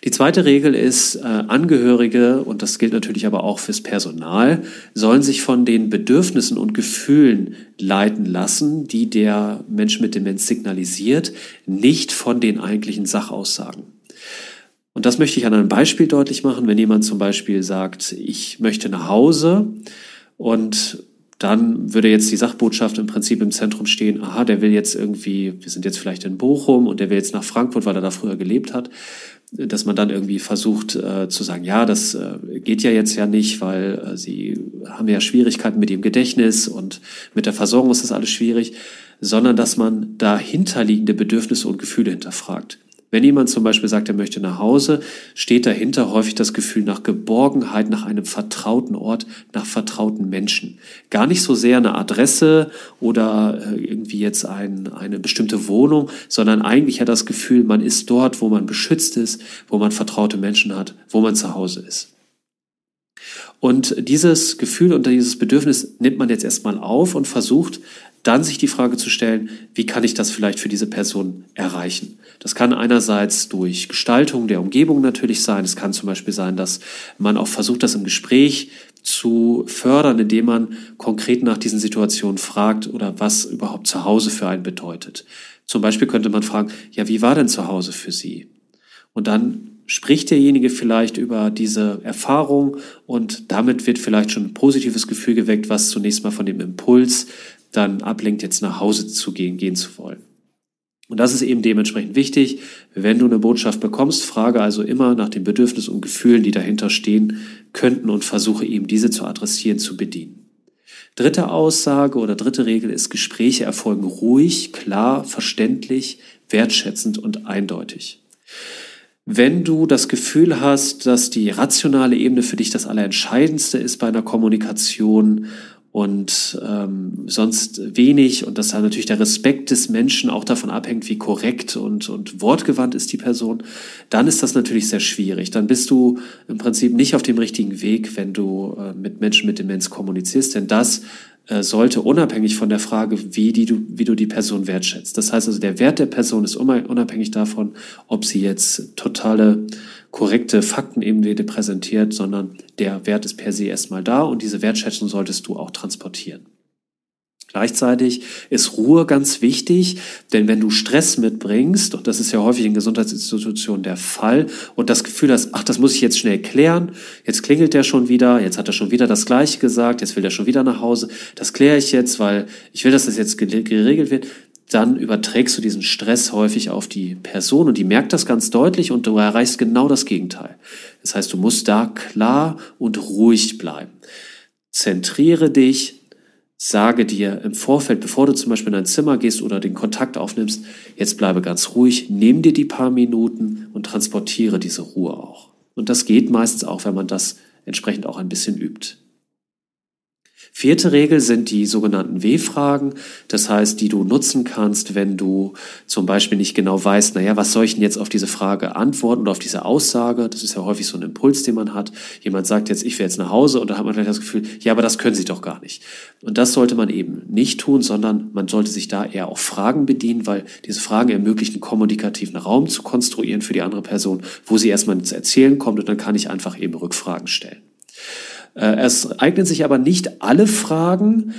Die zweite Regel ist, äh, Angehörige, und das gilt natürlich aber auch fürs Personal, sollen sich von den Bedürfnissen und Gefühlen leiten lassen, die der Mensch mit Demenz signalisiert, nicht von den eigentlichen Sachaussagen. Und das möchte ich an einem Beispiel deutlich machen. Wenn jemand zum Beispiel sagt, ich möchte nach Hause und dann würde jetzt die Sachbotschaft im Prinzip im Zentrum stehen, aha, der will jetzt irgendwie, wir sind jetzt vielleicht in Bochum und der will jetzt nach Frankfurt, weil er da früher gelebt hat dass man dann irgendwie versucht äh, zu sagen, ja, das äh, geht ja jetzt ja nicht, weil äh, sie haben ja Schwierigkeiten mit dem Gedächtnis und mit der Versorgung ist das alles schwierig, sondern dass man dahinterliegende Bedürfnisse und Gefühle hinterfragt. Wenn jemand zum Beispiel sagt, er möchte nach Hause, steht dahinter häufig das Gefühl nach Geborgenheit, nach einem vertrauten Ort, nach vertrauten Menschen. Gar nicht so sehr eine Adresse oder äh, irgendwie jetzt ein, eine bestimmte Wohnung, sondern eigentlich hat das Gefühl, man ist dort, wo man beschützt ist, wo man vertraute Menschen hat, wo man zu Hause ist. Und dieses Gefühl und dieses Bedürfnis nimmt man jetzt erstmal auf und versucht dann sich die Frage zu stellen, wie kann ich das vielleicht für diese Person erreichen? Das kann einerseits durch Gestaltung der Umgebung natürlich sein. Es kann zum Beispiel sein, dass man auch versucht, das im Gespräch zu fördern, indem man konkret nach diesen Situationen fragt oder was überhaupt zu Hause für einen bedeutet. Zum Beispiel könnte man fragen, ja, wie war denn zu Hause für Sie? Und dann spricht derjenige vielleicht über diese Erfahrung und damit wird vielleicht schon ein positives Gefühl geweckt, was zunächst mal von dem Impuls dann ablenkt, jetzt nach Hause zu gehen, gehen zu wollen. Und das ist eben dementsprechend wichtig. Wenn du eine Botschaft bekommst, frage also immer nach den Bedürfnissen und Gefühlen, die dahinter stehen könnten und versuche eben diese zu adressieren, zu bedienen. Dritte Aussage oder dritte Regel ist, Gespräche erfolgen ruhig, klar, verständlich, wertschätzend und eindeutig. Wenn du das Gefühl hast, dass die rationale Ebene für dich das Allerentscheidendste ist bei einer Kommunikation und ähm, sonst wenig und dass da natürlich der Respekt des Menschen auch davon abhängt, wie korrekt und, und wortgewandt ist die Person, dann ist das natürlich sehr schwierig. Dann bist du im Prinzip nicht auf dem richtigen Weg, wenn du äh, mit Menschen mit Demenz kommunizierst, denn das sollte unabhängig von der Frage, wie, die du, wie du die Person wertschätzt. Das heißt also, der Wert der Person ist unabhängig davon, ob sie jetzt totale korrekte Fakten eben wieder präsentiert, sondern der Wert ist per se erstmal da und diese Wertschätzung solltest du auch transportieren. Gleichzeitig ist Ruhe ganz wichtig, denn wenn du Stress mitbringst, und das ist ja häufig in Gesundheitsinstitutionen der Fall, und das Gefühl hast, ach, das muss ich jetzt schnell klären, jetzt klingelt der schon wieder, jetzt hat er schon wieder das Gleiche gesagt, jetzt will er schon wieder nach Hause, das kläre ich jetzt, weil ich will, dass das jetzt geregelt wird, dann überträgst du diesen Stress häufig auf die Person und die merkt das ganz deutlich und du erreichst genau das Gegenteil. Das heißt, du musst da klar und ruhig bleiben. Zentriere dich, sage dir im Vorfeld, bevor du zum Beispiel in dein Zimmer gehst oder den Kontakt aufnimmst, jetzt bleibe ganz ruhig, nimm dir die paar Minuten und transportiere diese Ruhe auch. Und das geht meistens auch, wenn man das entsprechend auch ein bisschen übt. Vierte Regel sind die sogenannten W-Fragen, das heißt, die du nutzen kannst, wenn du zum Beispiel nicht genau weißt, naja, was soll ich denn jetzt auf diese Frage antworten oder auf diese Aussage? Das ist ja häufig so ein Impuls, den man hat. Jemand sagt jetzt, ich will jetzt nach Hause und da hat man vielleicht das Gefühl, ja, aber das können sie doch gar nicht. Und das sollte man eben nicht tun, sondern man sollte sich da eher auf Fragen bedienen, weil diese Fragen ermöglichen, kommunikativen Raum zu konstruieren für die andere Person, wo sie erstmal ins Erzählen kommt und dann kann ich einfach eben Rückfragen stellen. Äh, es eignen sich aber nicht alle Fragen.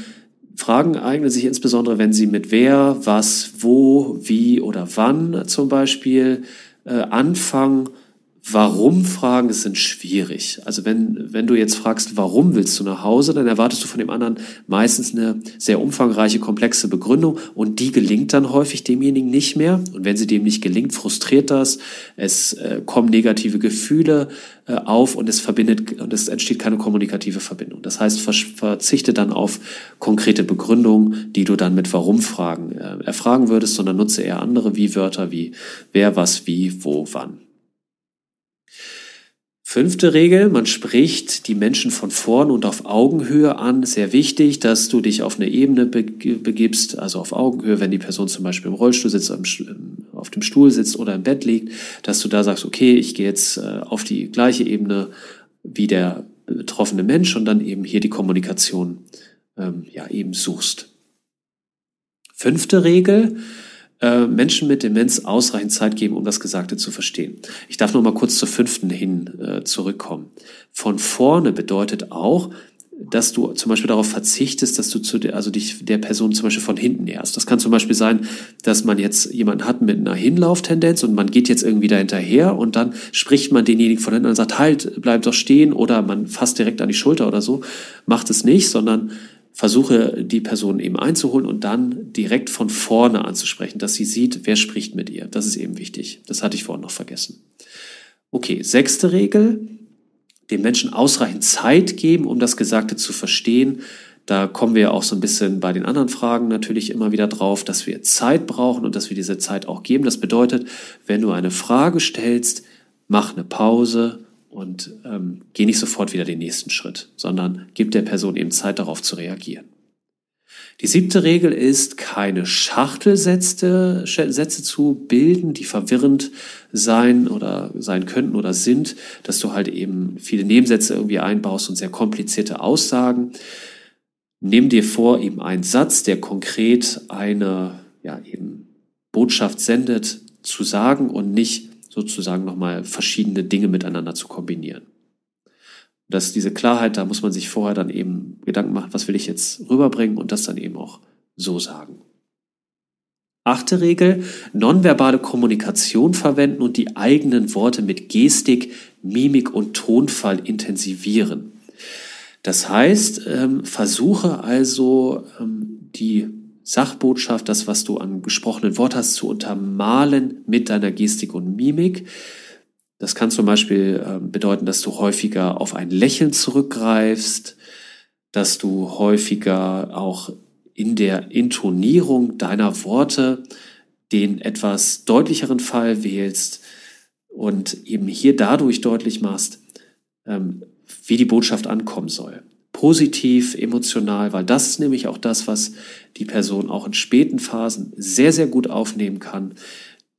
Fragen eignen sich insbesondere, wenn sie mit wer, was, wo, wie oder wann zum Beispiel äh, anfangen Warum-Fragen sind schwierig. Also wenn, wenn du jetzt fragst, warum willst du nach Hause, dann erwartest du von dem anderen meistens eine sehr umfangreiche, komplexe Begründung und die gelingt dann häufig demjenigen nicht mehr. Und wenn sie dem nicht gelingt, frustriert das, es äh, kommen negative Gefühle äh, auf und es verbindet und es entsteht keine kommunikative Verbindung. Das heißt, verzichte dann auf konkrete Begründungen, die du dann mit Warum-Fragen äh, erfragen würdest, sondern nutze eher andere Wie-Wörter wie wer, was, wie, wo, wann. Fünfte Regel, man spricht die Menschen von vorn und auf Augenhöhe an. Sehr wichtig, dass du dich auf eine Ebene begibst, also auf Augenhöhe, wenn die Person zum Beispiel im Rollstuhl sitzt, auf dem Stuhl sitzt oder im Bett liegt, dass du da sagst, okay, ich gehe jetzt äh, auf die gleiche Ebene wie der betroffene Mensch und dann eben hier die Kommunikation ähm, ja eben suchst. Fünfte Regel, äh, Menschen mit Demenz ausreichend Zeit geben, um das Gesagte zu verstehen. Ich darf noch mal kurz zur fünften hin äh, zurückkommen. Von vorne bedeutet auch, dass du zum Beispiel darauf verzichtest, dass du zu der, also dich der Person zum Beispiel von hinten näherst. Das kann zum Beispiel sein, dass man jetzt jemanden hat mit einer Hinlauftendenz und man geht jetzt irgendwie da hinterher und dann spricht man denjenigen von hinten und sagt, halt, bleib doch stehen oder man fasst direkt an die Schulter oder so. Macht es nicht, sondern versuche die Person eben einzuholen und dann direkt von vorne anzusprechen, dass sie sieht, wer spricht mit ihr. Das ist eben wichtig. Das hatte ich vorhin noch vergessen. Okay, sechste Regel. Dem Menschen ausreichend Zeit geben, um das Gesagte zu verstehen. Da kommen wir auch so ein bisschen bei den anderen Fragen natürlich immer wieder drauf, dass wir Zeit brauchen und dass wir diese Zeit auch geben. Das bedeutet, wenn du eine Frage stellst, mach eine Pause und ähm, geh nicht sofort wieder den nächsten Schritt, sondern gib der Person eben Zeit darauf zu reagieren. Die siebte Regel ist, keine Schachtelsätze Sätze zu bilden, die verwirrend sein oder sein könnten oder sind, dass du halt eben viele Nebensätze irgendwie einbaust und sehr komplizierte Aussagen. Nimm dir vor, eben einen Satz, der konkret eine, ja, eben Botschaft sendet, zu sagen und nicht sozusagen nochmal verschiedene Dinge miteinander zu kombinieren. Dass diese Klarheit, da muss man sich vorher dann eben Gedanken machen, was will ich jetzt rüberbringen und das dann eben auch so sagen. Achte Regel, nonverbale Kommunikation verwenden und die eigenen Worte mit Gestik, Mimik und Tonfall intensivieren. Das heißt, ähm, versuche also ähm, die Sachbotschaft, das, was du an gesprochenen Wort hast, zu untermalen mit deiner Gestik und Mimik. Das kann zum Beispiel äh, bedeuten, dass du häufiger auf ein Lächeln zurückgreifst, dass du häufiger auch in der Intonierung deiner Worte den etwas deutlicheren Fall wählst und eben hier dadurch deutlich machst, ähm, wie die Botschaft ankommen soll. Positiv, emotional, weil das ist nämlich auch das, was die Person auch in späten Phasen sehr, sehr gut aufnehmen kann.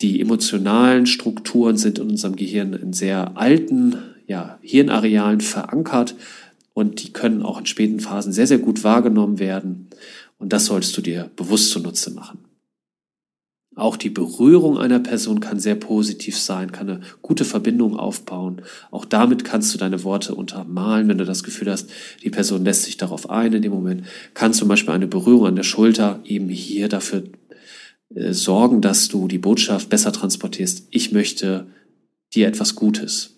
Die emotionalen Strukturen sind in unserem Gehirn in sehr alten ja, Hirnarealen verankert und die können auch in späten Phasen sehr, sehr gut wahrgenommen werden. Und das solltest du dir bewusst zunutze machen. Auch die Berührung einer Person kann sehr positiv sein, kann eine gute Verbindung aufbauen. Auch damit kannst du deine Worte untermalen, wenn du das Gefühl hast, die Person lässt sich darauf ein in dem Moment. Kann zum Beispiel eine Berührung an der Schulter eben hier dafür äh, sorgen, dass du die Botschaft besser transportierst. Ich möchte dir etwas Gutes.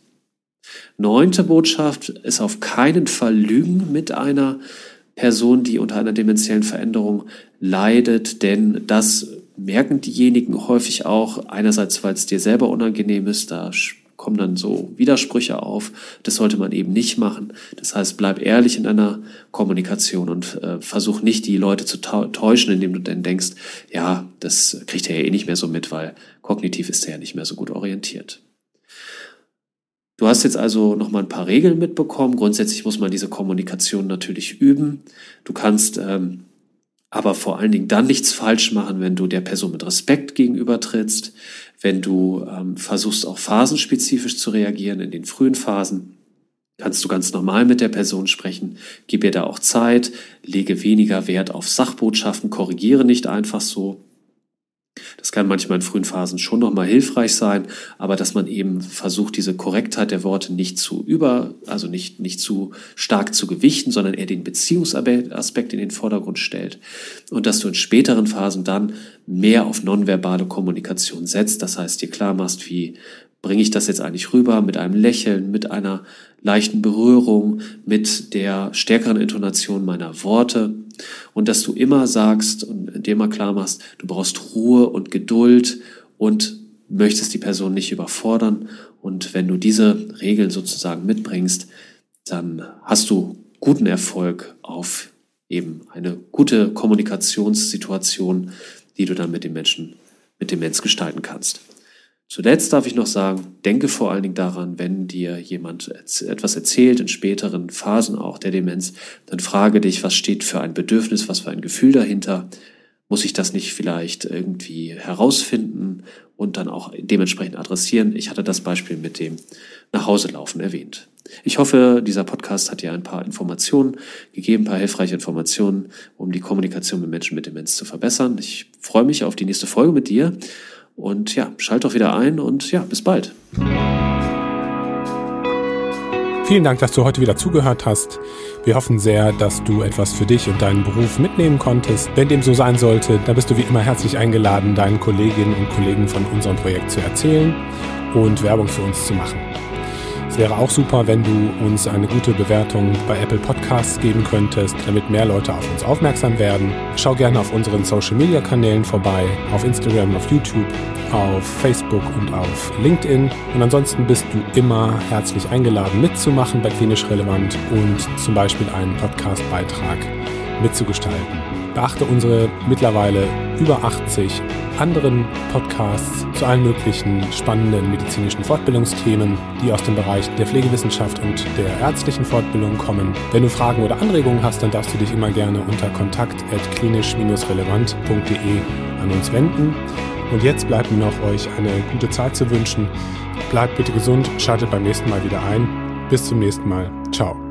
Neunte Botschaft ist auf keinen Fall Lügen mit einer Person, die unter einer demenziellen Veränderung leidet, denn das merken diejenigen häufig auch, einerseits, weil es dir selber unangenehm ist, da kommen dann so Widersprüche auf. Das sollte man eben nicht machen. Das heißt, bleib ehrlich in deiner Kommunikation und äh, versuch nicht, die Leute zu täuschen, indem du dann denkst, ja, das kriegt er ja eh nicht mehr so mit, weil kognitiv ist er ja nicht mehr so gut orientiert. Du hast jetzt also noch mal ein paar Regeln mitbekommen. Grundsätzlich muss man diese Kommunikation natürlich üben. Du kannst ähm, aber vor allen Dingen dann nichts falsch machen, wenn du der Person mit Respekt gegenübertrittst, wenn du ähm, versuchst auch phasenspezifisch zu reagieren in den frühen Phasen. Kannst du ganz normal mit der Person sprechen, gib ihr da auch Zeit, lege weniger Wert auf Sachbotschaften, korrigiere nicht einfach so. Das kann manchmal in frühen Phasen schon nochmal hilfreich sein, aber dass man eben versucht, diese Korrektheit der Worte nicht zu über, also nicht, nicht zu stark zu gewichten, sondern eher den Beziehungsaspekt in den Vordergrund stellt. Und dass du in späteren Phasen dann mehr auf nonverbale Kommunikation setzt. Das heißt, dir klar machst, wie bringe ich das jetzt eigentlich rüber mit einem Lächeln, mit einer leichten Berührung, mit der stärkeren Intonation meiner Worte und dass du immer sagst und dir immer klar machst, du brauchst Ruhe und Geduld und möchtest die Person nicht überfordern. Und wenn du diese Regeln sozusagen mitbringst, dann hast du guten Erfolg auf eben eine gute Kommunikationssituation, die du dann mit dem Menschen, mit dem Mensch gestalten kannst. Zuletzt darf ich noch sagen, denke vor allen Dingen daran, wenn dir jemand etwas erzählt, in späteren Phasen auch der Demenz, dann frage dich, was steht für ein Bedürfnis, was für ein Gefühl dahinter? Muss ich das nicht vielleicht irgendwie herausfinden und dann auch dementsprechend adressieren? Ich hatte das Beispiel mit dem Nachhauselaufen erwähnt. Ich hoffe, dieser Podcast hat dir ein paar Informationen gegeben, ein paar hilfreiche Informationen, um die Kommunikation mit Menschen mit Demenz zu verbessern. Ich freue mich auf die nächste Folge mit dir und ja, schalt doch wieder ein und ja, bis bald. Vielen Dank, dass du heute wieder zugehört hast. Wir hoffen sehr, dass du etwas für dich und deinen Beruf mitnehmen konntest. Wenn dem so sein sollte, dann bist du wie immer herzlich eingeladen, deinen Kolleginnen und Kollegen von unserem Projekt zu erzählen und Werbung für uns zu machen. Es wäre auch super, wenn du uns eine gute Bewertung bei Apple Podcasts geben könntest, damit mehr Leute auf uns aufmerksam werden. Schau gerne auf unseren Social Media Kanälen vorbei, auf Instagram, auf YouTube, auf Facebook und auf LinkedIn. Und ansonsten bist du immer herzlich eingeladen, mitzumachen bei Klinisch Relevant und zum Beispiel einen Podcastbeitrag mitzugestalten. Beachte unsere mittlerweile über 80 anderen Podcasts zu allen möglichen spannenden medizinischen Fortbildungsthemen, die aus dem Bereich der Pflegewissenschaft und der ärztlichen Fortbildung kommen. Wenn du Fragen oder Anregungen hast, dann darfst du dich immer gerne unter kontakt.klinisch-relevant.de an uns wenden. Und jetzt bleibt mir noch euch eine gute Zeit zu wünschen. Bleibt bitte gesund, schaltet beim nächsten Mal wieder ein. Bis zum nächsten Mal. Ciao.